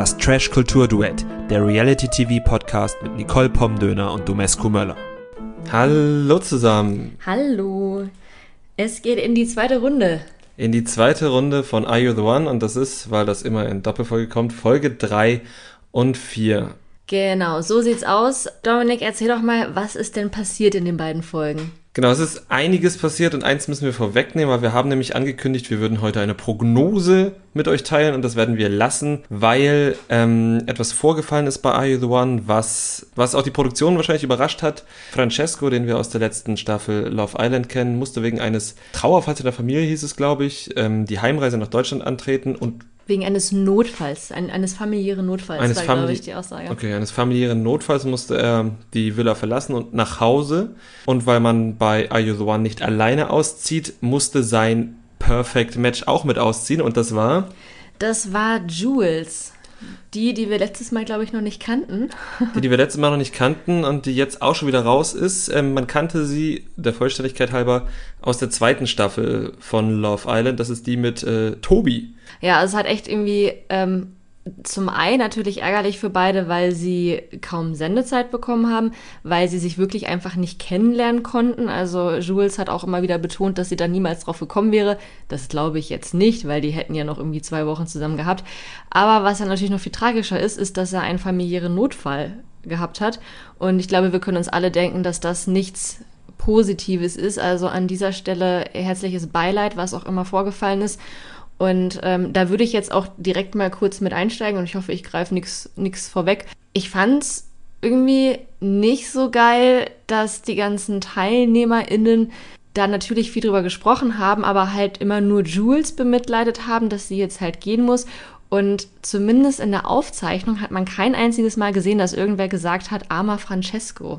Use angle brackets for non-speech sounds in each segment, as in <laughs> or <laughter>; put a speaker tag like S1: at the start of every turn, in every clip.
S1: Das Trash-Kultur-Duett, der Reality-TV-Podcast mit Nicole Pomdöner und Domescu Möller.
S2: Hallo zusammen.
S3: Hallo. Es geht in die zweite Runde.
S2: In die zweite Runde von Are You the One? Und das ist, weil das immer in Doppelfolge kommt, Folge 3 und 4.
S3: Genau, so sieht's aus. Dominik, erzähl doch mal, was ist denn passiert in den beiden Folgen?
S2: Genau, es ist einiges passiert und eins müssen wir vorwegnehmen, weil wir haben nämlich angekündigt, wir würden heute eine Prognose mit euch teilen und das werden wir lassen, weil ähm, etwas vorgefallen ist bei Are You the One, was, was auch die Produktion wahrscheinlich überrascht hat. Francesco, den wir aus der letzten Staffel Love Island kennen, musste wegen eines Trauerfalls in der Familie, hieß es, glaube ich, ähm, die Heimreise nach Deutschland antreten und
S3: Wegen eines Notfalls, ein, eines familiären Notfalls,
S2: eines
S3: war,
S2: Famili
S3: glaube ich, die Aussage.
S2: Okay, eines familiären Notfalls musste er die Villa verlassen und nach Hause. Und weil man bei Are You the One nicht alleine auszieht, musste sein Perfect Match auch mit ausziehen. Und das war?
S3: Das war Jules. Die, die wir letztes Mal, glaube ich, noch nicht kannten.
S2: Die, die wir letztes Mal noch nicht kannten und die jetzt auch schon wieder raus ist. Ähm, man kannte sie, der Vollständigkeit halber, aus der zweiten Staffel von Love Island. Das ist die mit äh, Tobi.
S3: Ja, also es hat echt irgendwie ähm, zum einen natürlich ärgerlich für beide, weil sie kaum Sendezeit bekommen haben, weil sie sich wirklich einfach nicht kennenlernen konnten. Also Jules hat auch immer wieder betont, dass sie da niemals drauf gekommen wäre. Das glaube ich jetzt nicht, weil die hätten ja noch irgendwie zwei Wochen zusammen gehabt. Aber was ja natürlich noch viel tragischer ist, ist, dass er einen familiären Notfall gehabt hat. Und ich glaube, wir können uns alle denken, dass das nichts Positives ist. Also an dieser Stelle herzliches Beileid, was auch immer vorgefallen ist. Und ähm, da würde ich jetzt auch direkt mal kurz mit einsteigen und ich hoffe, ich greife nichts vorweg. Ich fand's irgendwie nicht so geil, dass die ganzen TeilnehmerInnen da natürlich viel drüber gesprochen haben, aber halt immer nur Jules bemitleidet haben, dass sie jetzt halt gehen muss. Und zumindest in der Aufzeichnung hat man kein einziges Mal gesehen, dass irgendwer gesagt hat, armer Francesco.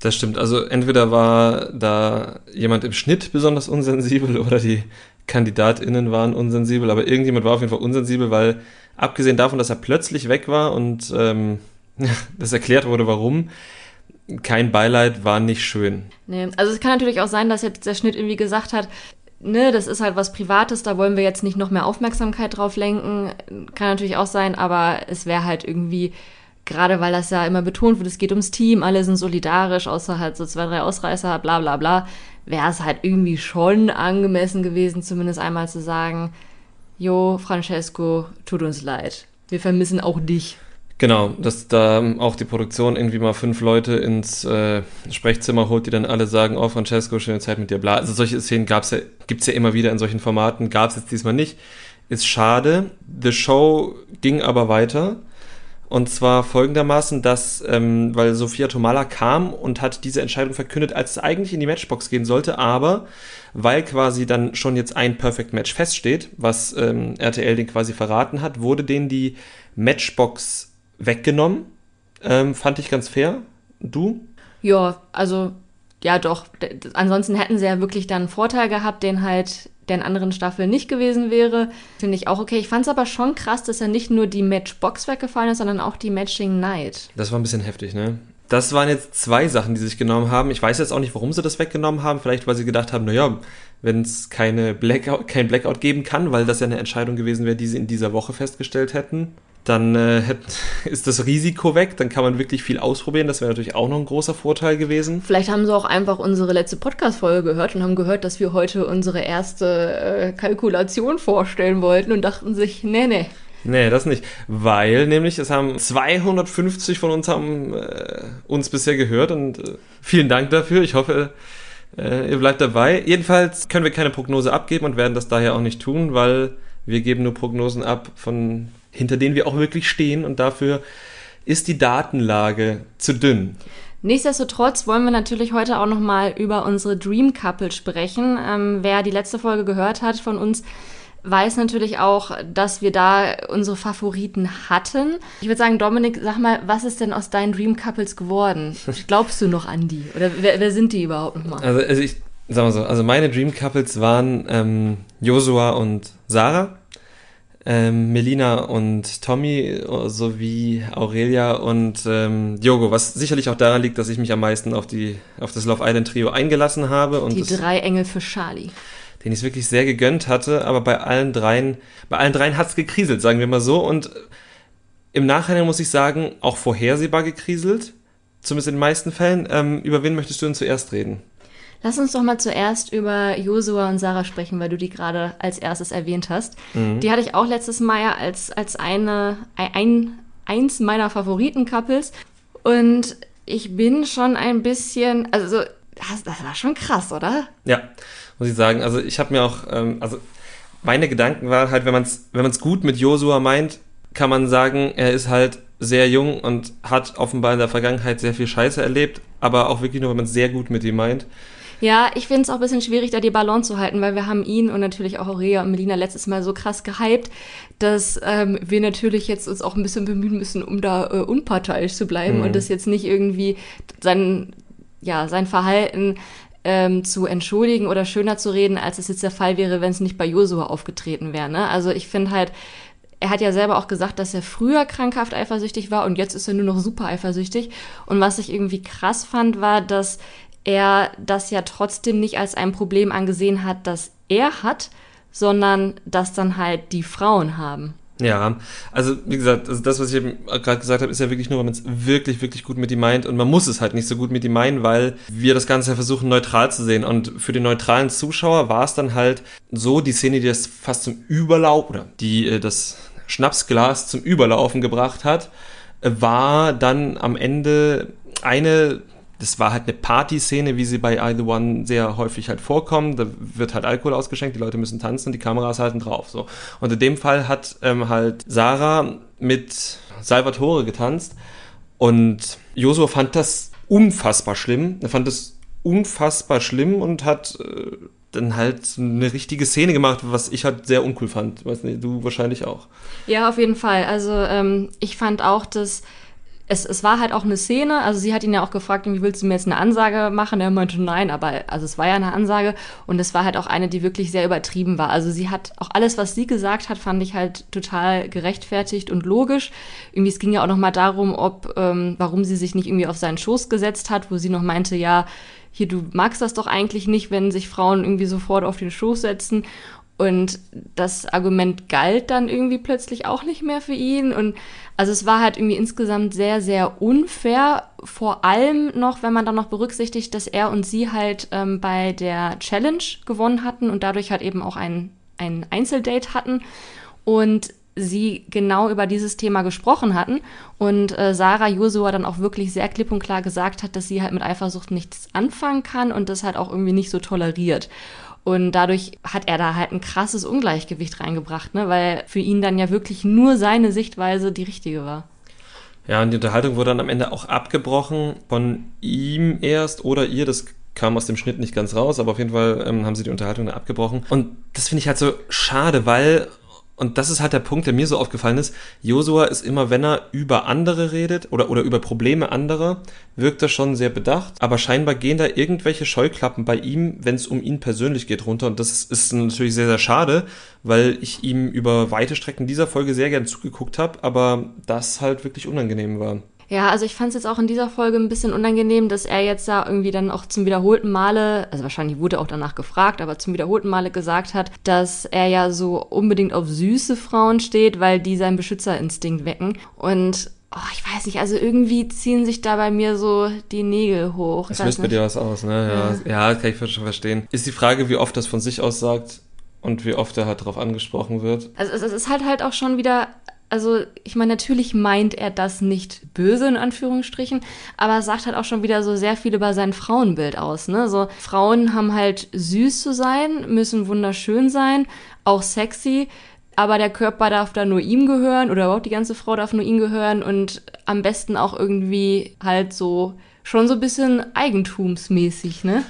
S2: Das stimmt. Also entweder war da jemand im Schnitt besonders unsensibel oder die KandidatInnen waren unsensibel, aber irgendjemand war auf jeden Fall unsensibel, weil abgesehen davon, dass er plötzlich weg war und ähm, <laughs> das erklärt wurde, warum, kein Beileid war nicht schön.
S3: Nee, also es kann natürlich auch sein, dass jetzt der Schnitt irgendwie gesagt hat, ne, das ist halt was Privates, da wollen wir jetzt nicht noch mehr Aufmerksamkeit drauf lenken. Kann natürlich auch sein, aber es wäre halt irgendwie, gerade weil das ja immer betont wird, es geht ums Team, alle sind solidarisch, außer halt so zwei, drei Ausreißer, bla bla bla wäre es halt irgendwie schon angemessen gewesen, zumindest einmal zu sagen, Jo, Francesco, tut uns leid. Wir vermissen auch dich.
S2: Genau, dass da auch die Produktion irgendwie mal fünf Leute ins äh, Sprechzimmer holt, die dann alle sagen, oh Francesco, schöne Zeit mit dir, bla. Also solche Szenen gab's ja, gibt's ja immer wieder in solchen Formaten, gab's jetzt diesmal nicht. Ist schade. The Show ging aber weiter. Und zwar folgendermaßen, dass, ähm, weil Sophia Tomala kam und hat diese Entscheidung verkündet, als es eigentlich in die Matchbox gehen sollte, aber weil quasi dann schon jetzt ein Perfect Match feststeht, was ähm, RTL den quasi verraten hat, wurde denen die Matchbox weggenommen. Ähm, fand ich ganz fair. Du?
S3: Ja, also ja doch. Ansonsten hätten sie ja wirklich dann einen Vorteil gehabt, den halt der in anderen Staffeln nicht gewesen wäre. Finde ich auch okay. Ich fand es aber schon krass, dass er nicht nur die Matchbox weggefallen ist, sondern auch die Matching Night.
S2: Das war ein bisschen heftig, ne? Das waren jetzt zwei Sachen, die sich genommen haben. Ich weiß jetzt auch nicht, warum sie das weggenommen haben. Vielleicht, weil sie gedacht haben, naja, wenn es keine Blackout, kein Blackout geben kann, weil das ja eine Entscheidung gewesen wäre, die sie in dieser Woche festgestellt hätten, dann äh, <laughs> ist das Risiko weg, dann kann man wirklich viel ausprobieren. Das wäre natürlich auch noch ein großer Vorteil gewesen.
S3: Vielleicht haben sie auch einfach unsere letzte Podcast-Folge gehört und haben gehört, dass wir heute unsere erste äh, Kalkulation vorstellen wollten und dachten sich, nee, nee.
S2: Nee, das nicht. Weil nämlich es haben 250 von uns haben äh, uns bisher gehört und äh, vielen Dank dafür. Ich hoffe, äh, ihr bleibt dabei. Jedenfalls können wir keine Prognose abgeben und werden das daher auch nicht tun, weil wir geben nur Prognosen ab von hinter denen wir auch wirklich stehen und dafür ist die Datenlage zu dünn.
S3: Nichtsdestotrotz wollen wir natürlich heute auch nochmal über unsere Dream Couple sprechen. Ähm, wer die letzte Folge gehört hat von uns, weiß natürlich auch, dass wir da unsere Favoriten hatten. Ich würde sagen, Dominik, sag mal, was ist denn aus deinen Dream Couples geworden? <laughs> Glaubst du noch an die? Oder wer, wer sind die überhaupt nochmal?
S2: Also, also ich sag mal so, also meine Dream Couples waren ähm, Joshua und Sarah ähm, Melina und Tommy sowie Aurelia und ähm, Diogo, was sicherlich auch daran liegt, dass ich mich am meisten auf, die, auf das Love Island Trio eingelassen habe. Und
S3: die drei Engel für Charlie.
S2: Den ich es wirklich sehr gegönnt hatte, aber bei allen dreien, bei allen dreien hat's gekriselt, sagen wir mal so. Und im Nachhinein muss ich sagen, auch vorhersehbar gekriselt, zumindest in den meisten Fällen. Ähm, über wen möchtest du denn zuerst reden?
S3: Lass uns doch mal zuerst über Josua und Sarah sprechen, weil du die gerade als erstes erwähnt hast. Mhm. Die hatte ich auch letztes Mal ja als, als eine, ein, eins meiner Favoriten-Couples. Und ich bin schon ein bisschen, also das, das war schon krass, oder?
S2: Ja, muss ich sagen. Also ich habe mir auch, ähm, also meine Gedanken waren halt, wenn man es wenn man's gut mit Josua meint, kann man sagen, er ist halt sehr jung und hat offenbar in der Vergangenheit sehr viel Scheiße erlebt, aber auch wirklich nur, wenn man es sehr gut mit ihm meint.
S3: Ja, ich finde es auch ein bisschen schwierig, da die Balance zu halten, weil wir haben ihn und natürlich auch Aurea und Melina letztes Mal so krass gehypt, dass ähm, wir natürlich jetzt uns auch ein bisschen bemühen müssen, um da äh, unparteiisch zu bleiben mhm. und das jetzt nicht irgendwie sein, ja, sein Verhalten ähm, zu entschuldigen oder schöner zu reden, als es jetzt der Fall wäre, wenn es nicht bei Josua aufgetreten wäre. Ne? Also ich finde halt, er hat ja selber auch gesagt, dass er früher krankhaft eifersüchtig war und jetzt ist er nur noch super eifersüchtig. Und was ich irgendwie krass fand, war, dass er das ja trotzdem nicht als ein Problem angesehen hat, das er hat, sondern das dann halt die Frauen haben.
S2: Ja, also wie gesagt, also das, was ich eben gerade gesagt habe, ist ja wirklich nur, wenn man es wirklich, wirklich gut mit ihm meint und man muss es halt nicht so gut mit ihm meinen, weil wir das Ganze ja versuchen neutral zu sehen und für den neutralen Zuschauer war es dann halt so, die Szene, die das fast zum Überlauf oder die äh, das Schnapsglas zum Überlaufen gebracht hat, äh, war dann am Ende eine das war halt eine Partyszene, wie sie bei I The One sehr häufig halt vorkommen. Da wird halt Alkohol ausgeschenkt, die Leute müssen tanzen, die Kameras halten drauf. So. Und in dem Fall hat ähm, halt Sarah mit Salvatore getanzt und Joshua fand das unfassbar schlimm. Er fand das unfassbar schlimm und hat äh, dann halt eine richtige Szene gemacht, was ich halt sehr uncool fand. Weiß nicht, du wahrscheinlich auch.
S3: Ja, auf jeden Fall. Also ähm, ich fand auch, dass es, es war halt auch eine Szene, also sie hat ihn ja auch gefragt, wie willst du mir jetzt eine Ansage machen? Er meinte nein, aber also es war ja eine Ansage und es war halt auch eine, die wirklich sehr übertrieben war. Also sie hat auch alles, was sie gesagt hat, fand ich halt total gerechtfertigt und logisch. Irgendwie es ging ja auch noch mal darum, ob ähm, warum sie sich nicht irgendwie auf seinen Schoß gesetzt hat, wo sie noch meinte, ja hier du magst das doch eigentlich nicht, wenn sich Frauen irgendwie sofort auf den Schoß setzen. Und das Argument galt dann irgendwie plötzlich auch nicht mehr für ihn. Und also es war halt irgendwie insgesamt sehr, sehr unfair. Vor allem noch, wenn man dann noch berücksichtigt, dass er und sie halt ähm, bei der Challenge gewonnen hatten und dadurch halt eben auch ein, ein Einzeldate hatten. Und sie genau über dieses Thema gesprochen hatten und äh, Sarah Josua dann auch wirklich sehr klipp und klar gesagt hat, dass sie halt mit Eifersucht nichts anfangen kann und das halt auch irgendwie nicht so toleriert. Und dadurch hat er da halt ein krasses Ungleichgewicht reingebracht, ne? weil für ihn dann ja wirklich nur seine Sichtweise die richtige war.
S2: Ja, und die Unterhaltung wurde dann am Ende auch abgebrochen von ihm erst oder ihr. Das kam aus dem Schnitt nicht ganz raus, aber auf jeden Fall ähm, haben sie die Unterhaltung dann abgebrochen. Und das finde ich halt so schade, weil und das ist halt der Punkt, der mir so aufgefallen ist. Josua ist immer, wenn er über andere redet oder, oder über Probleme anderer, wirkt er schon sehr bedacht. Aber scheinbar gehen da irgendwelche Scheuklappen bei ihm, wenn es um ihn persönlich geht, runter. Und das ist, natürlich sehr, sehr schade, weil ich ihm über weite Strecken dieser Folge sehr gern zugeguckt habe, aber das halt wirklich unangenehm war.
S3: Ja, also ich fand es jetzt auch in dieser Folge ein bisschen unangenehm, dass er jetzt da irgendwie dann auch zum wiederholten Male, also wahrscheinlich wurde auch danach gefragt, aber zum wiederholten Male gesagt hat, dass er ja so unbedingt auf süße Frauen steht, weil die seinen Beschützerinstinkt wecken. Und oh, ich weiß nicht, also irgendwie ziehen sich da bei mir so die Nägel hoch.
S2: Das löst bei dir was aus, ne? Ja. ja, kann ich schon verstehen. Ist die Frage, wie oft das von sich aus sagt und wie oft er halt darauf angesprochen wird.
S3: Also es ist halt halt auch schon wieder also ich meine, natürlich meint er das nicht böse in Anführungsstrichen, aber sagt halt auch schon wieder so sehr viel über sein Frauenbild aus. Ne? So Frauen haben halt süß zu sein, müssen wunderschön sein, auch sexy, aber der Körper darf da nur ihm gehören oder überhaupt die ganze Frau darf nur ihm gehören und am besten auch irgendwie halt so schon so ein bisschen eigentumsmäßig, ne?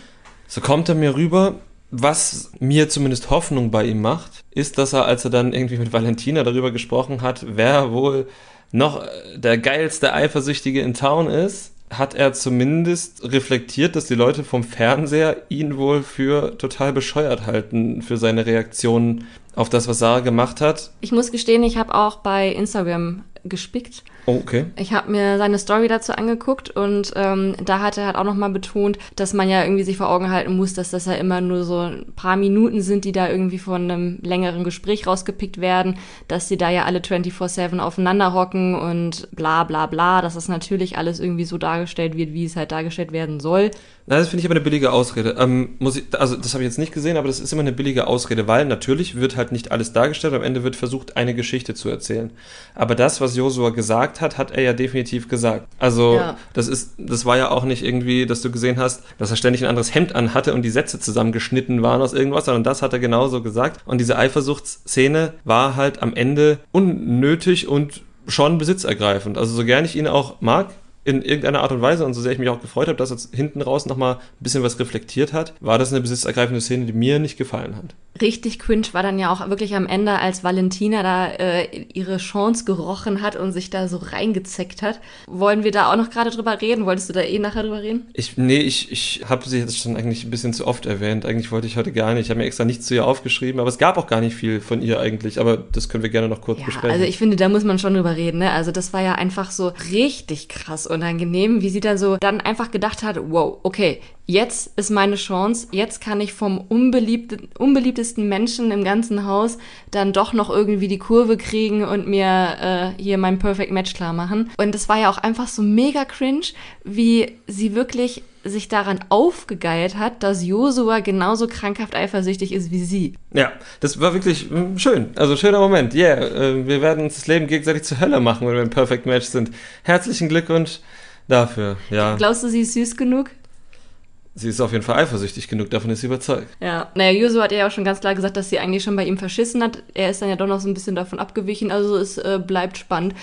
S2: So kommt er mir rüber, was mir zumindest Hoffnung bei ihm macht, ist, dass er, als er dann irgendwie mit Valentina darüber gesprochen hat, wer wohl noch der geilste Eifersüchtige in Town ist, hat er zumindest reflektiert, dass die Leute vom Fernseher ihn wohl für total bescheuert halten für seine Reaktionen auf das, was Sarah gemacht hat.
S3: Ich muss gestehen, ich habe auch bei Instagram gespickt.
S2: Oh, okay.
S3: Ich habe mir seine Story dazu angeguckt und ähm, da hat er halt auch nochmal betont, dass man ja irgendwie sich vor Augen halten muss, dass das ja immer nur so ein paar Minuten sind, die da irgendwie von einem längeren Gespräch rausgepickt werden, dass sie da ja alle 24-7 aufeinander hocken und bla bla bla, dass das natürlich alles irgendwie so dargestellt wird, wie es halt dargestellt werden soll.
S2: Na, das finde ich aber eine billige Ausrede. Ähm, muss ich, also das habe ich jetzt nicht gesehen, aber das ist immer eine billige Ausrede, weil natürlich wird halt nicht alles dargestellt, am Ende wird versucht, eine Geschichte zu erzählen. Aber das, was Josua gesagt hat, hat er ja definitiv gesagt. Also
S3: Ja.
S2: das ist, das war ja auch nicht irgendwie, dass du gesehen hast, dass er ständig ein anderes Hemd anhatte und die Sätze zusammengeschnitten waren aus irgendwas, sondern das hat er genauso gesagt. Und diese Eifersuchtsszene war halt am Ende unnötig und schon besitzergreifend. Also so gern ich ihn auch mag, in irgendeiner Art und Weise und so sehr ich mich auch gefreut habe, dass er hinten raus nochmal ein bisschen was reflektiert hat, war das eine besitzergreifende Szene, die mir nicht gefallen hat.
S3: Richtig cringe war dann ja auch wirklich am Ende, als Valentina da äh, ihre Chance gerochen hat und sich da so reingezeckt hat. Wollen wir da auch noch gerade drüber reden? Wolltest du da eh nachher drüber reden?
S2: Ich, nee, ich, ich habe sie jetzt schon eigentlich ein bisschen zu oft erwähnt. Eigentlich wollte ich heute gar nicht. Ich habe mir extra nichts zu ihr aufgeschrieben, aber es gab auch gar nicht viel von ihr eigentlich. Aber das können wir gerne noch kurz
S3: Ja,
S2: besprechen.
S3: also ich finde, da muss man schon drüber reden. Ne? Also das war ja einfach so richtig krass unangenehm, wie sie dann so dann einfach gedacht hat, wow, okay, jetzt ist meine Chance, jetzt kann ich vom unbeliebten, unbeliebtesten Menschen im ganzen Haus dann doch noch irgendwie die Kurve kriegen und mir äh, hier mein Perfect Match klar machen. Und das war ja auch einfach so mega cringe, wie sie wirklich sich daran aufgegeilt hat, dass Josua genauso krankhaft eifersüchtig ist wie sie.
S2: Ja, das war wirklich mm, schön. Also schöner Moment. Yeah, äh, wir werden uns das Leben gegenseitig zur Hölle machen, wenn wir im Perfect Match sind. Herzlichen Glückwunsch dafür. Ja,
S3: Glaubst du, sie ist süß genug?
S2: Sie ist auf jeden Fall eifersüchtig genug, davon ist sie überzeugt.
S3: Ja, naja, Yuzu hat ja auch schon ganz klar gesagt, dass sie eigentlich schon bei ihm verschissen hat. Er ist dann ja doch noch so ein bisschen davon abgewichen, also es äh, bleibt spannend.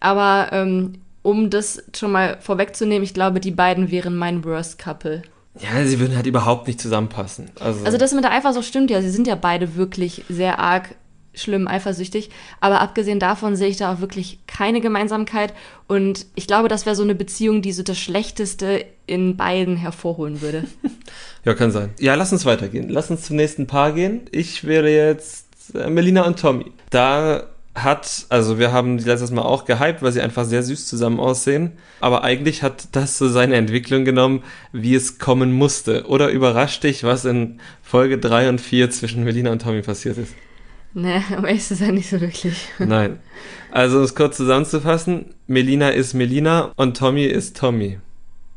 S3: Aber ähm, um das schon mal vorwegzunehmen, ich glaube, die beiden wären mein Worst Couple.
S2: Ja, sie würden halt überhaupt nicht zusammenpassen. Also,
S3: Also das mit der Eifersucht stimmt ja, sie sind ja beide wirklich sehr arg schlimm eifersüchtig. Aber abgesehen davon sehe ich da auch wirklich keine Gemeinsamkeit. Und ich glaube, das wäre so eine Beziehung, die so das Schlechteste in beiden hervorholen würde. <laughs>
S2: ja, kann sein. Ja, lass uns weitergehen. Lass uns zum nächsten Paar gehen. Ich wäre jetzt äh, Melina und Tommy. Da hat, also wir haben die letztes Mal auch gehypt, weil sie einfach sehr süß zusammen aussehen. Aber eigentlich hat das so seine Entwicklung genommen, wie es kommen musste. Oder überrascht dich, was in Folge 3 und 4 zwischen Melina und Tommy passiert ist?
S3: Ne, <laughs> aber ist es ja nicht so wirklich.
S2: Nein. Also, um es kurz zusammenzufassen, Melina ist Melina und Tommy ist Tommy.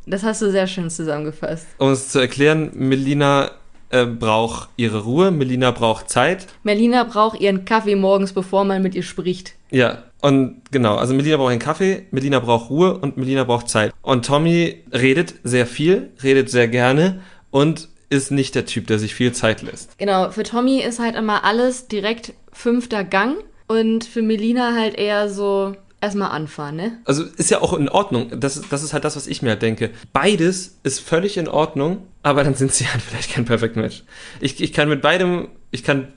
S3: Das hast du sehr schön zusammengefasst.
S2: Um es zu erklären, Melina äh, braucht ihre Ruhe, Melina braucht Zeit.
S3: Melina braucht ihren Kaffee morgens, bevor man mit ihr spricht.
S2: Ja, und genau, also Melina braucht einen Kaffee, Melina braucht Ruhe und Melina braucht Zeit. Und Tommy redet sehr viel, redet sehr gerne und ist nicht der Typ, der sich viel Zeit lässt.
S3: Genau, für Tommy ist halt immer alles direkt fünfter Gang und für Melina halt eher so erstmal anfahren, ne?
S2: Also ist ja auch in Ordnung. Das, das ist halt das, was ich mir halt denke. Beides ist völlig in Ordnung, aber dann sind sie halt <laughs> vielleicht kein Perfect Match. Ich, ich kann mit beidem, ich kann,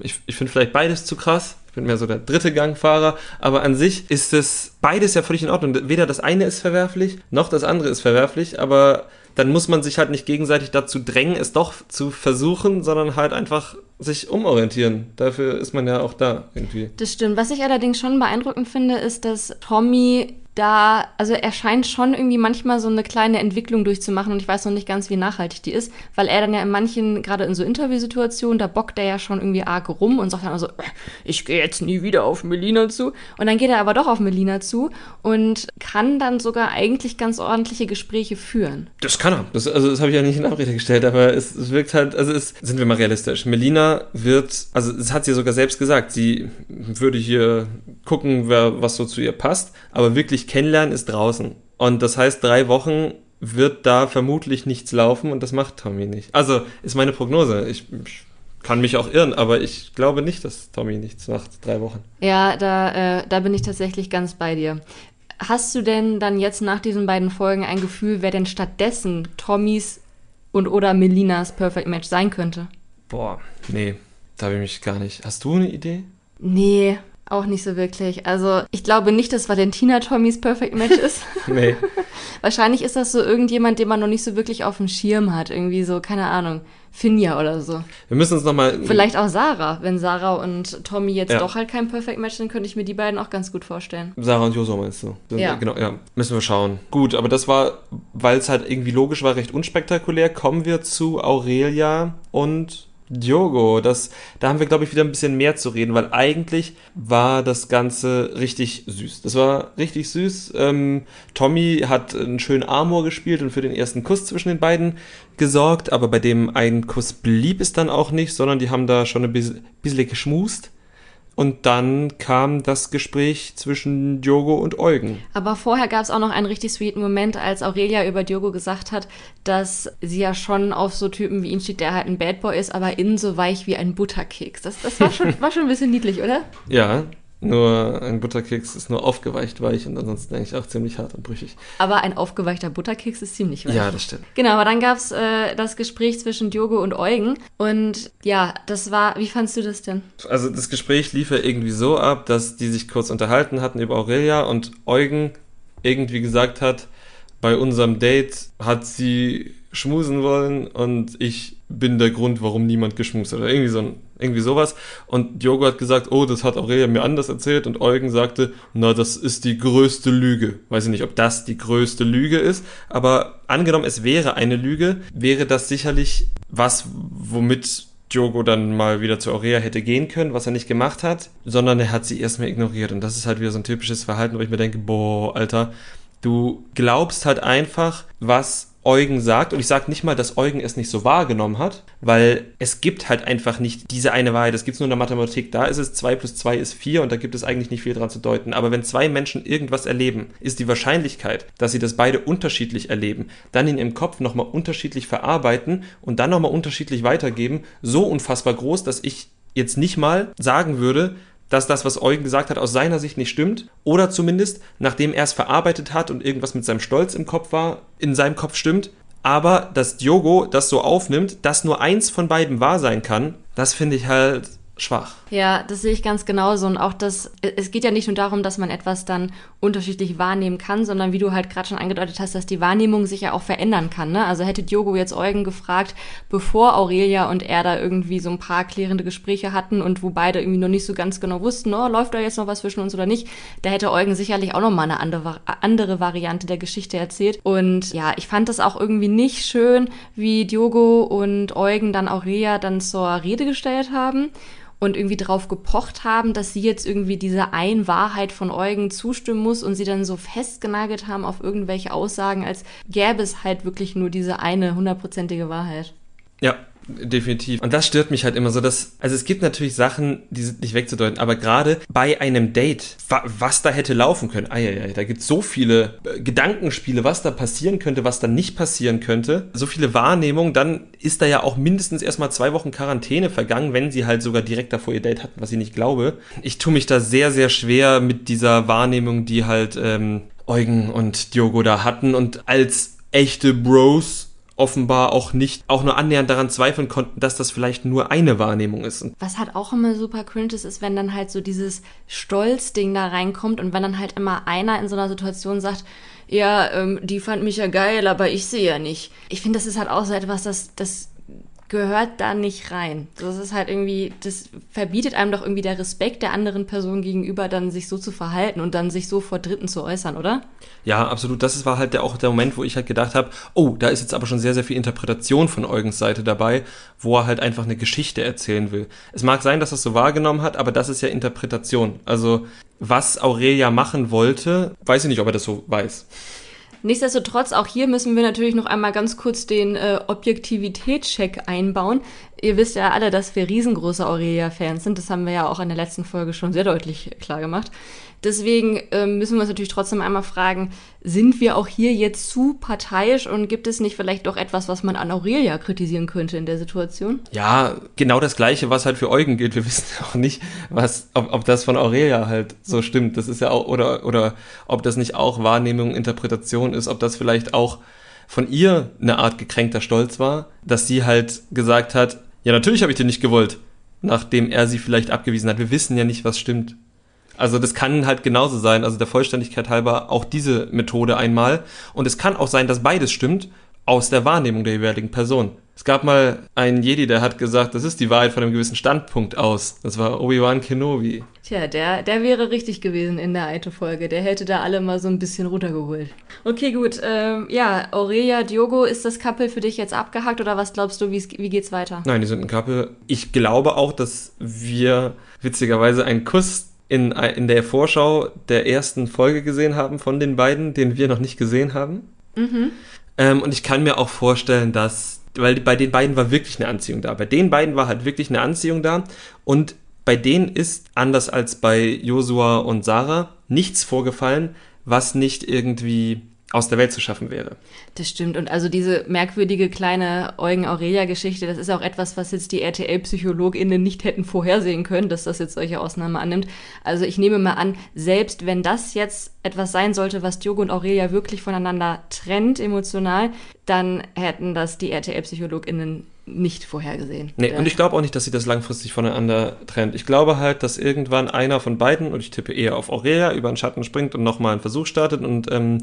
S2: ich, ich finde vielleicht beides zu krass. Ich bin mehr so der dritte Gangfahrer, aber an sich ist es beides ja völlig in Ordnung. Weder das eine ist verwerflich, noch das andere ist verwerflich, aber dann muss man sich halt nicht gegenseitig dazu drängen, es doch zu versuchen, sondern halt einfach sich umorientieren. Dafür ist man ja auch da irgendwie.
S3: Das stimmt. Was ich allerdings schon beeindruckend finde, ist, dass Tommy da, also er scheint schon irgendwie manchmal so eine kleine Entwicklung durchzumachen und ich weiß noch nicht ganz, wie nachhaltig die ist, weil er dann ja in manchen, gerade in so Interviewsituationen, da bockt er ja schon irgendwie arg rum und sagt dann also, "Äh, ich gehe jetzt nie wieder auf Melina zu. Und dann geht er aber doch auf Melina zu und kann dann sogar eigentlich ganz ordentliche Gespräche führen.
S2: Das kann er. Das, also das habe ich ja nicht in Abrede gestellt, aber es, es wirkt halt, also es, sind wir mal realistisch. Melina wird, also es hat sie sogar selbst gesagt, sie würde hier gucken, wer, was so zu ihr passt, aber wirklich kennenlernen ist draußen. Und das heißt, drei Wochen wird da vermutlich nichts laufen und das macht Tommy nicht. Also ist meine Prognose. Ich, ich kann mich auch irren, aber ich glaube nicht, dass Tommy nichts macht, drei Wochen.
S3: Ja, da, äh, da bin ich tatsächlich ganz bei dir. Hast du denn dann jetzt nach diesen beiden Folgen ein Gefühl, wer denn stattdessen Tommys und oder Melinas Perfect Match sein könnte?
S2: Boah, nee, da habe ich mich gar nicht. Hast du eine Idee?
S3: Nee, auch nicht so wirklich. Also ich glaube nicht, dass Valentina Tommys Perfect Match <laughs> ist.
S2: Nee. <laughs>
S3: Wahrscheinlich ist das so irgendjemand, den man noch nicht so wirklich auf dem Schirm hat. Irgendwie so, keine Ahnung. Finja oder so.
S2: Wir müssen uns nochmal.
S3: Vielleicht auch Sarah. Wenn Sarah und Tommy jetzt
S2: Ja.
S3: doch halt kein Perfect Match sind, könnte ich mir die beiden auch ganz gut vorstellen.
S2: Sarah und Joso meinst du?
S3: Ja.
S2: Genau, ja. Müssen wir schauen. Gut, aber das war, weil es halt irgendwie logisch war, recht unspektakulär. Kommen wir zu Aurelia und Diogo. Das, da haben wir, glaube ich, wieder ein bisschen mehr zu reden, weil eigentlich war das Ganze richtig süß. Das war richtig süß. Ähm, Tommy hat einen schönen Amor gespielt und für den ersten Kuss zwischen den beiden gesorgt, aber bei dem einen Kuss blieb es dann auch nicht, sondern die haben da schon ein bisschen, geschmust. Und dann kam das Gespräch zwischen Diogo und Eugen.
S3: Aber vorher gab es auch noch einen richtig sweeten Moment, als Aurelia über Diogo gesagt hat, dass sie ja schon auf so Typen wie ihn steht, der halt ein Bad Boy ist, aber innen so weich wie ein Butterkeks. Das, das war, schon, <laughs> war schon ein bisschen niedlich, oder?
S2: Ja, nur ein Butterkeks ist nur aufgeweicht weich und ansonsten eigentlich auch ziemlich hart und brüchig.
S3: Aber ein aufgeweichter Butterkeks ist ziemlich weich.
S2: Ja, das stimmt.
S3: Genau, aber dann gab's äh, das Gespräch zwischen Diogo und Eugen. Und ja, das war, wie fandst du das denn?
S2: Also das Gespräch lief ja irgendwie so ab, dass die sich kurz unterhalten hatten über Aurelia und Eugen irgendwie gesagt hat, bei unserem Date hat sie schmusen wollen und ich bin der Grund, warum niemand geschmust hat. Oder irgendwie so irgendwie sowas. Und Diogo hat gesagt, oh, das hat Aurelia mir anders erzählt. Und Eugen sagte, na, das ist die größte Lüge. Weiß ich nicht, ob das die größte Lüge ist, aber angenommen, es wäre eine Lüge, wäre das sicherlich was, womit Diogo dann mal wieder zu Aurea hätte gehen können, was er nicht gemacht hat, sondern er hat sie erstmal ignoriert. Und das ist halt wieder so ein typisches Verhalten, wo ich mir denke, boah, Alter, du glaubst halt einfach, was Eugen sagt. Und ich sage nicht mal, dass Eugen es nicht so wahrgenommen hat, weil es gibt halt einfach nicht diese eine Wahrheit. Es gibt nur in der Mathematik. Da ist es 2 plus 2 ist 4 und da gibt es eigentlich nicht viel dran zu deuten. Aber wenn zwei Menschen irgendwas erleben, ist die Wahrscheinlichkeit, dass sie das beide unterschiedlich erleben, dann in ihrem Kopf nochmal unterschiedlich verarbeiten und dann nochmal unterschiedlich weitergeben, so unfassbar groß, dass ich jetzt nicht mal sagen würde, dass das, was Eugen gesagt hat, aus seiner Sicht nicht stimmt. Oder zumindest, nachdem er es verarbeitet hat und irgendwas mit seinem Stolz im Kopf war, in seinem Kopf stimmt. Aber dass Diogo das so aufnimmt, dass nur eins von beiden wahr sein kann, das finde ich halt schwach.
S3: Ja, das sehe ich ganz genauso. Und auch das, es geht ja nicht nur darum, dass man etwas dann unterschiedlich wahrnehmen kann, sondern wie du halt gerade schon angedeutet hast, dass die Wahrnehmung sich ja auch verändern kann. Ne? Also hätte Diogo jetzt Eugen gefragt, bevor Aurelia und er da irgendwie so ein paar klärende Gespräche hatten und wo beide irgendwie noch nicht so ganz genau wussten, oh, läuft da jetzt noch was zwischen uns oder nicht, da hätte Eugen sicherlich auch noch mal eine andere, andere Variante der Geschichte erzählt. Und ja, ich fand das auch irgendwie nicht schön, wie Diogo und Eugen dann Aurelia dann zur Rede gestellt haben und irgendwie drauf gepocht haben, dass sie jetzt irgendwie dieser einen Wahrheit von Eugen zustimmen muss und sie dann so festgenagelt haben auf irgendwelche Aussagen, als gäbe es halt wirklich nur diese eine hundertprozentige Wahrheit.
S2: Ja, definitiv. Und das stört mich halt immer so, dass, also es gibt natürlich Sachen, die sind nicht wegzudeuten, aber gerade bei einem Date, wa was da hätte laufen können, eieiei, da gibt es so viele äh, Gedankenspiele, was da passieren könnte, was da nicht passieren könnte, so viele Wahrnehmungen, dann ist da ja auch mindestens erstmal zwei Wochen Quarantäne vergangen, wenn sie halt sogar direkt davor ihr Date hatten, was ich nicht glaube. Ich tue mich da sehr, sehr schwer mit dieser Wahrnehmung, die halt ähm, Eugen und Diogo da hatten und als echte Bros offenbar auch nicht, auch nur annähernd daran zweifeln konnten, dass das vielleicht nur eine Wahrnehmung ist.
S3: Was halt auch immer super cringe ist, ist, wenn dann halt so dieses Stolzding da reinkommt und wenn dann halt immer einer in so einer Situation sagt, ja, ähm, die fand mich ja geil, aber ich sehe ja nicht. Ich finde, das ist halt auch so etwas, das, das gehört da nicht rein. Das ist halt irgendwie, das verbietet einem doch irgendwie der Respekt der anderen Person gegenüber, dann sich so zu verhalten und dann sich so vor Dritten zu äußern, oder?
S2: ja, absolut, das war halt der, auch der Moment, wo ich halt gedacht habe, oh, da ist jetzt aber schon sehr, sehr viel Interpretation von Eugens Seite dabei, wo er halt einfach eine Geschichte erzählen will. Es mag sein, dass er es so wahrgenommen hat, aber das ist ja Interpretation. Also, was Aurelia machen wollte, weiß ich nicht, ob er das so weiß.
S3: Nichtsdestotrotz, auch hier müssen wir natürlich noch einmal ganz kurz den äh, Objektivitätscheck einbauen. Ihr wisst ja alle, dass wir riesengroße Aurelia-Fans sind. Das haben wir ja auch in der letzten Folge schon sehr deutlich klar gemacht. Deswegen ähm, müssen wir uns natürlich trotzdem einmal fragen, sind wir auch hier jetzt zu parteiisch und gibt es nicht vielleicht doch etwas, was man an Aurelia kritisieren könnte in der Situation?
S2: Ja, genau das Gleiche, was halt für Eugen gilt. Wir <laughs> wissen auch nicht, was, ob, ob das von Aurelia halt so stimmt. Das ist ja auch, oder, oder ob das nicht auch Wahrnehmung, Interpretation ist, ob das vielleicht auch von ihr eine Art gekränkter Stolz war, dass sie halt gesagt hat, ja, natürlich habe ich den nicht gewollt, nachdem er sie vielleicht abgewiesen hat. Wir wissen ja nicht, was stimmt. Also das kann halt genauso sein, also der Vollständigkeit halber auch diese Methode einmal. Und es kann auch sein, dass beides stimmt aus der Wahrnehmung der jeweiligen Person. Es gab mal einen Jedi, der hat gesagt, das ist die Wahrheit von einem gewissen Standpunkt aus. Das war Obi-Wan Kenobi.
S3: Tja, der, der wäre richtig gewesen in der Aito-Folge. Der hätte da alle mal so ein bisschen runtergeholt. Okay, gut. Ähm, ja, Aurelia, Diogo, ist das Couple für dich jetzt abgehakt oder was glaubst du, wie geht's weiter?
S2: Nein, die sind ein Couple. Ich glaube auch, dass wir witzigerweise einen Kuss in, in der Vorschau der ersten Folge gesehen haben von den beiden, den wir noch nicht gesehen haben. Mhm. Ähm, und ich kann mir auch vorstellen, dass weil bei den beiden war wirklich eine Anziehung da. Bei den beiden war halt wirklich eine Anziehung da und bei denen ist, anders als bei Josua und Sarah, nichts vorgefallen, was nicht irgendwie aus der Welt zu schaffen wäre.
S3: Das stimmt. Und also diese merkwürdige kleine Eugen-Aurelia-Geschichte, das ist auch etwas, was jetzt die RTL-PsychologInnen nicht hätten vorhersehen können, dass das jetzt solche Ausnahmen annimmt. Also ich nehme mal an, selbst wenn das jetzt etwas sein sollte, was Diogo und Aurelia wirklich voneinander trennt, emotional, dann hätten das die RTL-PsychologInnen nicht vorhergesehen.
S2: Nee, und ich glaube auch nicht, dass sie das langfristig voneinander trennt. Ich glaube halt, dass irgendwann einer von beiden, und ich tippe eher auf Aurelia, über den Schatten springt und nochmal einen Versuch startet und ähm,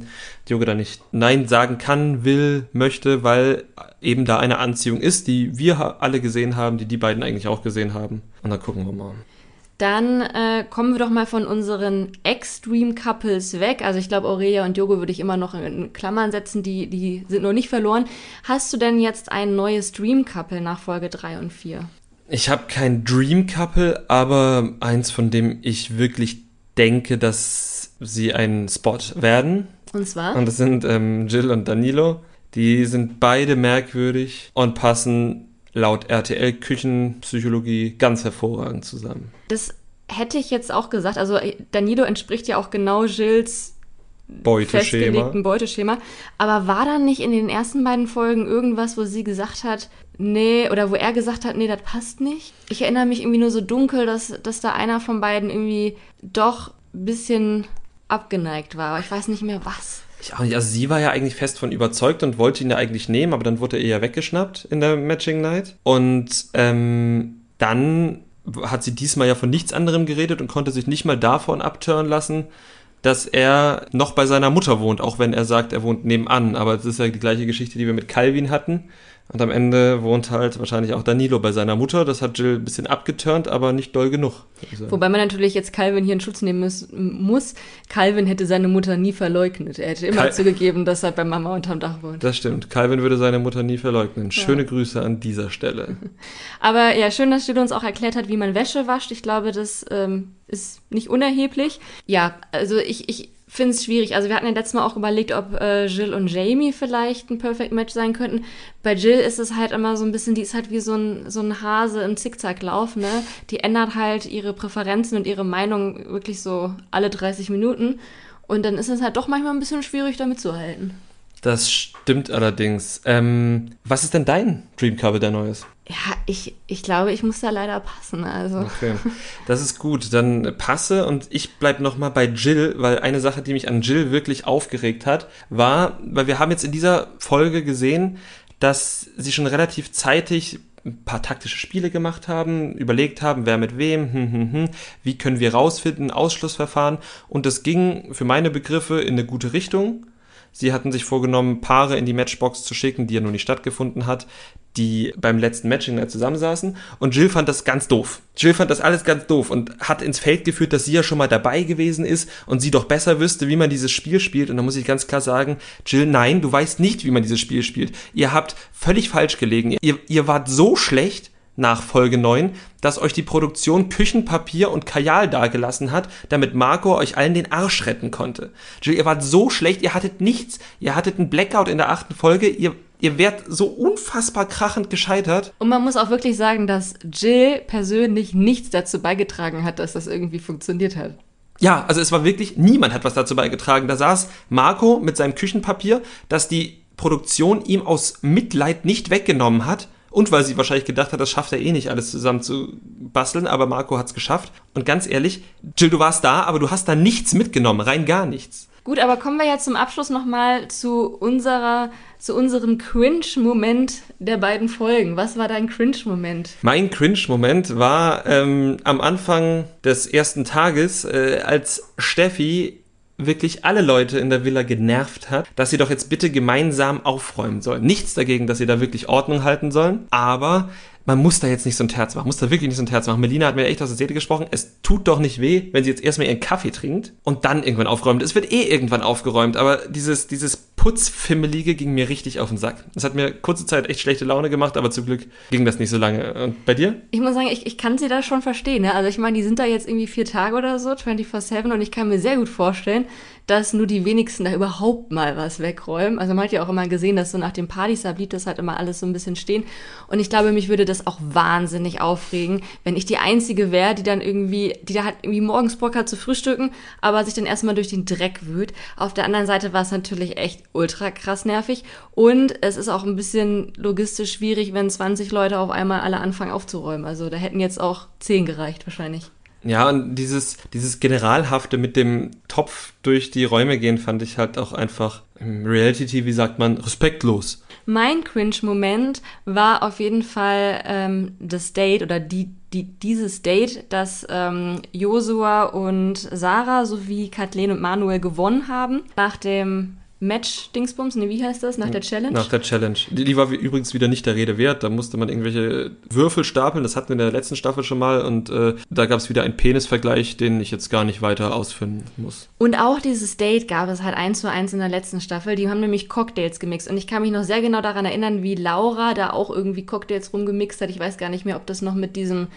S2: Diogo dann nicht Nein sagen kann, will, möchte, weil eben da eine Anziehung ist, die wir alle gesehen haben, die die beiden eigentlich auch gesehen haben. Und dann gucken wir mal.
S3: Dann äh, kommen wir doch mal von unseren Extreme Couples weg. Also ich glaube, Aurelia und Diogo würde ich immer noch in Klammern setzen, die, die sind noch nicht verloren. Hast du denn jetzt ein neues Dream Couple nach Folge 3 und 4?
S2: Ich habe kein Dream Couple, aber eins, von dem ich wirklich denke, dass sie ein Spot werden.
S3: Und zwar?
S2: Und das sind ähm, Jill und Danilo. Die sind beide merkwürdig und passen laut RTL Küchenpsychologie ganz hervorragend zusammen.
S3: Das hätte ich jetzt auch gesagt. Also äh, Danilo entspricht ja auch genau Gilles
S2: Beuteschema.
S3: festgelegten Beuteschema. Aber war da nicht in den ersten beiden Folgen irgendwas, wo sie gesagt hat, nee, oder wo er gesagt hat, nee, das passt nicht? Ich erinnere mich irgendwie nur so dunkel, dass, dass da einer von beiden irgendwie doch ein bisschen abgeneigt war. Aber ich weiß nicht mehr was.
S2: Ich auch nicht. Also sie war ja eigentlich fest von überzeugt und wollte ihn ja eigentlich nehmen, aber dann wurde er ja weggeschnappt in der Matching Night. Und ähm, dann hat sie diesmal ja von nichts anderem geredet und konnte sich nicht mal davon abtören lassen, dass er noch bei seiner Mutter wohnt, auch wenn er sagt, er wohnt nebenan. Aber es ist ja die gleiche Geschichte, die wir mit Calvin hatten. Und am Ende wohnt halt wahrscheinlich auch Danilo bei seiner Mutter. Das hat Jill ein bisschen abgeturnt, aber nicht doll genug.
S3: Wobei man natürlich jetzt Calvin hier in Schutz nehmen muss, muss. Calvin hätte seine Mutter nie verleugnet. Er hätte immer Cal zugegeben, dass er bei Mama unterm Dach wohnt.
S2: Das stimmt. Calvin würde seine Mutter nie verleugnen. Schöne ja. Grüße an dieser Stelle. <laughs>
S3: Aber ja, schön, dass Jill uns auch erklärt hat, wie man Wäsche wascht. Ich glaube, das ähm, ist nicht unerheblich. Ja, also ich, ich finde es schwierig. Also wir hatten ja letztes Mal auch überlegt, ob äh, Jill und Jamie vielleicht ein Perfect Match sein könnten. Bei Jill ist es halt immer so ein bisschen, die ist halt wie so ein, so ein Hase im Zickzacklauf, ne? Die ändert halt ihre Präferenzen und ihre Meinung wirklich so alle 30 Minuten. Und dann ist es halt doch manchmal ein bisschen schwierig, damit zu halten.
S2: Das stimmt allerdings. Ähm, was ist denn dein Dream Couple, der neues?
S3: Ja, ich, ich glaube, ich muss da leider passen. Also.
S2: Okay, das ist gut. Dann passe und ich bleibe nochmal bei Jill, weil eine Sache, die mich an Jill wirklich aufgeregt hat, war, weil wir haben jetzt in dieser Folge gesehen, dass sie schon relativ zeitig ein paar taktische Spiele gemacht haben, überlegt haben, wer mit wem, hm, hm, hm, wie können wir rausfinden, Ausschlussverfahren. Und das ging für meine Begriffe in eine gute Richtung. Sie hatten sich vorgenommen, Paare in die Matchbox zu schicken, die ja noch nicht stattgefunden hat, die beim letzten Matching zusammensaßen. Und Jill fand das ganz doof. Jill fand das alles ganz doof und hat ins Feld geführt, dass sie ja schon mal dabei gewesen ist und sie doch besser wüsste, wie man dieses Spiel spielt. Und da muss ich ganz klar sagen, Jill, nein, du weißt nicht, wie man dieses Spiel spielt. Ihr habt völlig falsch gelegen. Ihr, ihr wart so schlecht, nach Folge 9, dass euch die Produktion Küchenpapier und Kajal dagelassen hat, damit Marco euch allen den Arsch retten konnte. Jill, ihr wart so schlecht, ihr hattet nichts. Ihr hattet einen Blackout in der achten Folge, ihr, ihr wärt so unfassbar krachend gescheitert.
S3: Und man muss auch wirklich sagen, dass Jill persönlich nichts dazu beigetragen hat, dass das irgendwie funktioniert hat.
S2: Ja, also es war wirklich, niemand hat was dazu beigetragen. Da saß Marco mit seinem Küchenpapier, das die Produktion ihm aus Mitleid nicht weggenommen hat und weil sie wahrscheinlich gedacht hat, das schafft er eh nicht, alles zusammen zu basteln, aber Marco hat's geschafft. Und ganz ehrlich, Jill, du warst da, aber du hast da nichts mitgenommen, rein gar nichts.
S3: Gut, aber kommen wir ja zum Abschluss nochmal zu unserer, zu unserem Cringe-Moment der beiden Folgen. Was war dein Cringe-Moment?
S2: Mein Cringe-Moment war ähm, am Anfang des ersten Tages, äh, als Steffi wirklich alle Leute in der Villa genervt hat, dass sie doch jetzt bitte gemeinsam aufräumen sollen. Nichts dagegen, dass sie da wirklich Ordnung halten sollen, aber man muss da jetzt nicht so ein Terz machen, muss da wirklich nicht so ein Terz machen. Melina hat mir echt aus der Seele gesprochen, es tut doch nicht weh, wenn sie jetzt erstmal ihren Kaffee trinkt und dann irgendwann aufräumt. Es wird eh irgendwann aufgeräumt, aber dieses, dieses Putzfimmelige ging mir richtig auf den Sack. Es hat mir kurze Zeit echt schlechte Laune gemacht, aber zum Glück ging das nicht so lange. Und bei dir?
S3: Ich muss sagen, ich, ich kann sie da schon verstehen. Ne? Also ich meine, die sind da jetzt irgendwie vier Tage oder so, 24-7 und ich kann mir sehr gut vorstellen, dass nur die wenigsten da überhaupt mal was wegräumen. Also man hat ja auch immer gesehen, dass so nach den Partys, da das halt immer alles so ein bisschen stehen. Und ich glaube, mich würde das auch wahnsinnig aufregen, wenn ich die Einzige wäre, die dann irgendwie, die da halt irgendwie morgens Bock hat zu frühstücken, aber sich dann erstmal durch den Dreck wühlt. Auf der anderen Seite war es natürlich echt ultra krass nervig. Und es ist auch ein bisschen logistisch schwierig, wenn 20 Leute auf einmal alle anfangen aufzuräumen. Also da hätten jetzt auch 10 gereicht wahrscheinlich.
S2: Ja, und dieses, dieses Generalhafte mit dem Topf durch die Räume gehen, fand ich halt auch einfach im Reality-TV, sagt man, respektlos.
S3: Mein Cringe-Moment war auf jeden Fall ähm, das Date oder die, die, dieses Date, das ähm, Josua und Sarah sowie Kathleen und Manuel gewonnen haben. Nach dem Match-Dingsbums, ne, wie heißt das? Nach der Challenge?
S2: Nach der Challenge. Die, die, war übrigens wieder nicht der Rede wert. Da musste man irgendwelche Würfel stapeln. Das hatten wir in der letzten Staffel schon mal. Und äh, da gab es wieder einen Penis-Vergleich, den ich jetzt gar nicht weiter ausführen muss.
S3: Und auch dieses Date gab es halt eins zu eins in der letzten Staffel. Die haben nämlich Cocktails gemixt. Und ich kann mich noch sehr genau daran erinnern, wie Laura da auch irgendwie Cocktails rumgemixt hat. Ich weiß gar nicht mehr, ob das noch mit diesem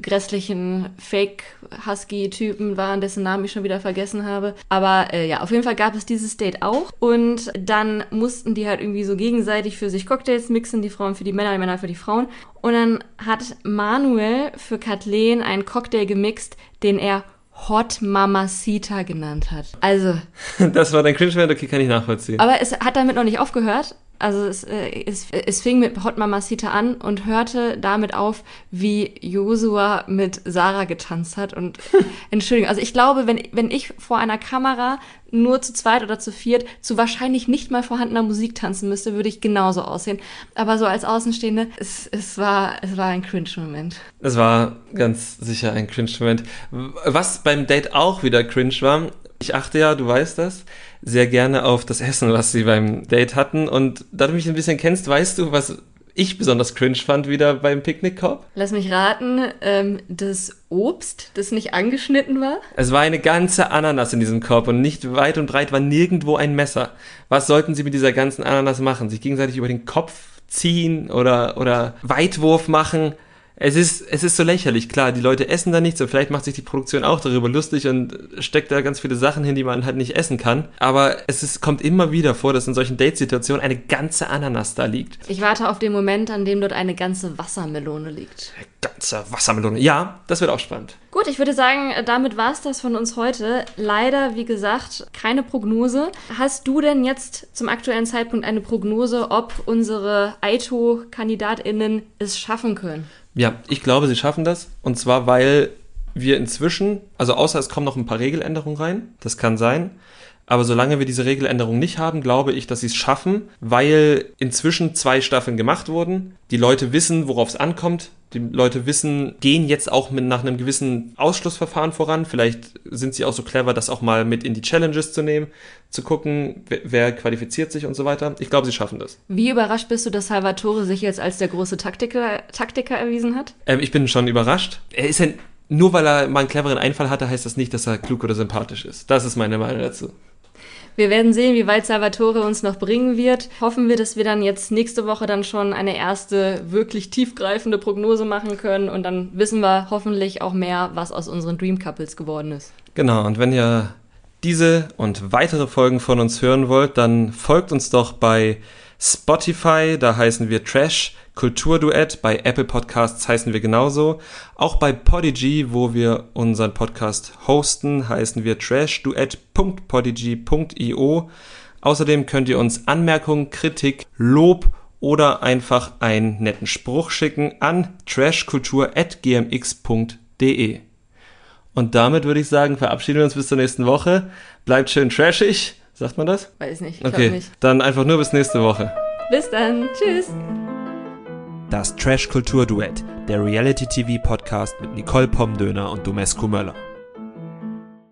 S3: grässlichen Fake-Husky-Typen waren, dessen Namen ich schon wieder vergessen habe. Aber äh, ja, auf jeden Fall gab es dieses Date auch. Und dann mussten die halt irgendwie so gegenseitig für sich Cocktails mixen, die Frauen für die Männer, die Männer für die Frauen. Und dann hat Manuel für Kathleen einen Cocktail gemixt, den er Hot Mamacita genannt hat. Also. <laughs>
S2: Das war dein Cringe-Moment, okay, kann ich nachvollziehen.
S3: Aber es hat damit noch nicht aufgehört. Also es, äh, es, es fing mit Hot Mamacita an und hörte damit auf, wie Josua mit Sarah getanzt hat. Und <laughs> Entschuldigung, also ich glaube, wenn, wenn ich vor einer Kamera nur zu zweit oder zu viert zu wahrscheinlich nicht mal vorhandener Musik tanzen müsste, würde ich genauso aussehen. Aber so als Außenstehende, es, es, war, es war ein Cringe-Moment.
S2: Es war ganz sicher ein Cringe-Moment. Was beim Date auch wieder cringe war, ich achte ja, du weißt das, sehr gerne auf das Essen, was sie beim Date hatten. Und da du mich ein bisschen kennst, weißt du, was ich besonders cringe fand wieder beim Picknickkorb?
S3: Lass mich raten, ähm, das Obst, das nicht angeschnitten war?
S2: Es war eine ganze Ananas in diesem Korb und nicht weit und breit war nirgendwo ein Messer. Was sollten sie mit dieser ganzen Ananas machen? Sich gegenseitig über den Kopf ziehen oder, oder Weitwurf machen? Es ist, es ist so lächerlich, klar, die Leute essen da nichts und vielleicht macht sich die Produktion auch darüber lustig und steckt da ganz viele Sachen hin, die man halt nicht essen kann. Aber es ist, kommt immer wieder vor, dass in solchen Date-Situationen eine ganze Ananas da liegt.
S3: Ich warte auf den Moment, an dem dort eine ganze Wassermelone liegt.
S2: Eine ganze Wassermelone. Ja, das wird auch spannend.
S3: Gut, ich würde sagen, damit war es das von uns heute. Leider, wie gesagt, keine Prognose. Hast du denn jetzt zum aktuellen Zeitpunkt eine Prognose, ob unsere Aito-KandidatInnen es schaffen können?
S2: Ja, ich glaube, sie schaffen das. Und zwar, weil wir inzwischen, also außer es kommen noch ein paar Regeländerungen rein, das kann sein. Aber solange wir diese Regeländerung nicht haben, glaube ich, dass sie es schaffen, weil inzwischen zwei Staffeln gemacht wurden. Die Leute wissen, worauf es ankommt. Die Leute wissen, gehen jetzt auch mit nach einem gewissen Ausschlussverfahren voran. Vielleicht sind sie auch so clever, das auch mal mit in die Challenges zu nehmen, zu gucken, wer, wer qualifiziert sich und so weiter. Ich glaube, sie schaffen das.
S3: Wie überrascht bist du, dass Salvatore sich jetzt als der große Taktiker, Taktiker erwiesen hat?
S2: Ähm, ich bin schon überrascht. Er ist ein nur weil er mal einen cleveren Einfall hatte, heißt das nicht, dass er klug oder sympathisch ist. Das ist meine Meinung dazu.
S3: Wir werden sehen, wie weit Salvatore uns noch bringen wird. Hoffen wir, dass wir dann jetzt nächste Woche dann schon eine erste wirklich tiefgreifende Prognose machen können und dann wissen wir hoffentlich auch mehr, was aus unseren Dream Couples geworden ist.
S2: Genau, und wenn ihr diese und weitere Folgen von uns hören wollt, dann folgt uns doch bei Spotify, da heißen wir Trash Kulturduett, bei Apple Podcasts heißen wir genauso. Auch bei Podigy, wo wir unseren Podcast hosten, heißen wir trashduett.podigy.io. Außerdem könnt ihr uns Anmerkungen, Kritik, Lob oder einfach einen netten Spruch schicken an trashkultur.gmx.de. Und damit würde ich sagen, verabschieden wir uns bis zur nächsten Woche. Bleibt schön trashig. Sagt man das?
S3: Weiß nicht.
S2: okay,
S3: nicht.
S2: dann einfach nur bis nächste Woche.
S3: Bis dann. Tschüss.
S1: Das Trash Kultur Duett, der Reality TV Podcast mit Nicole Pomdöner und Domescu Möller.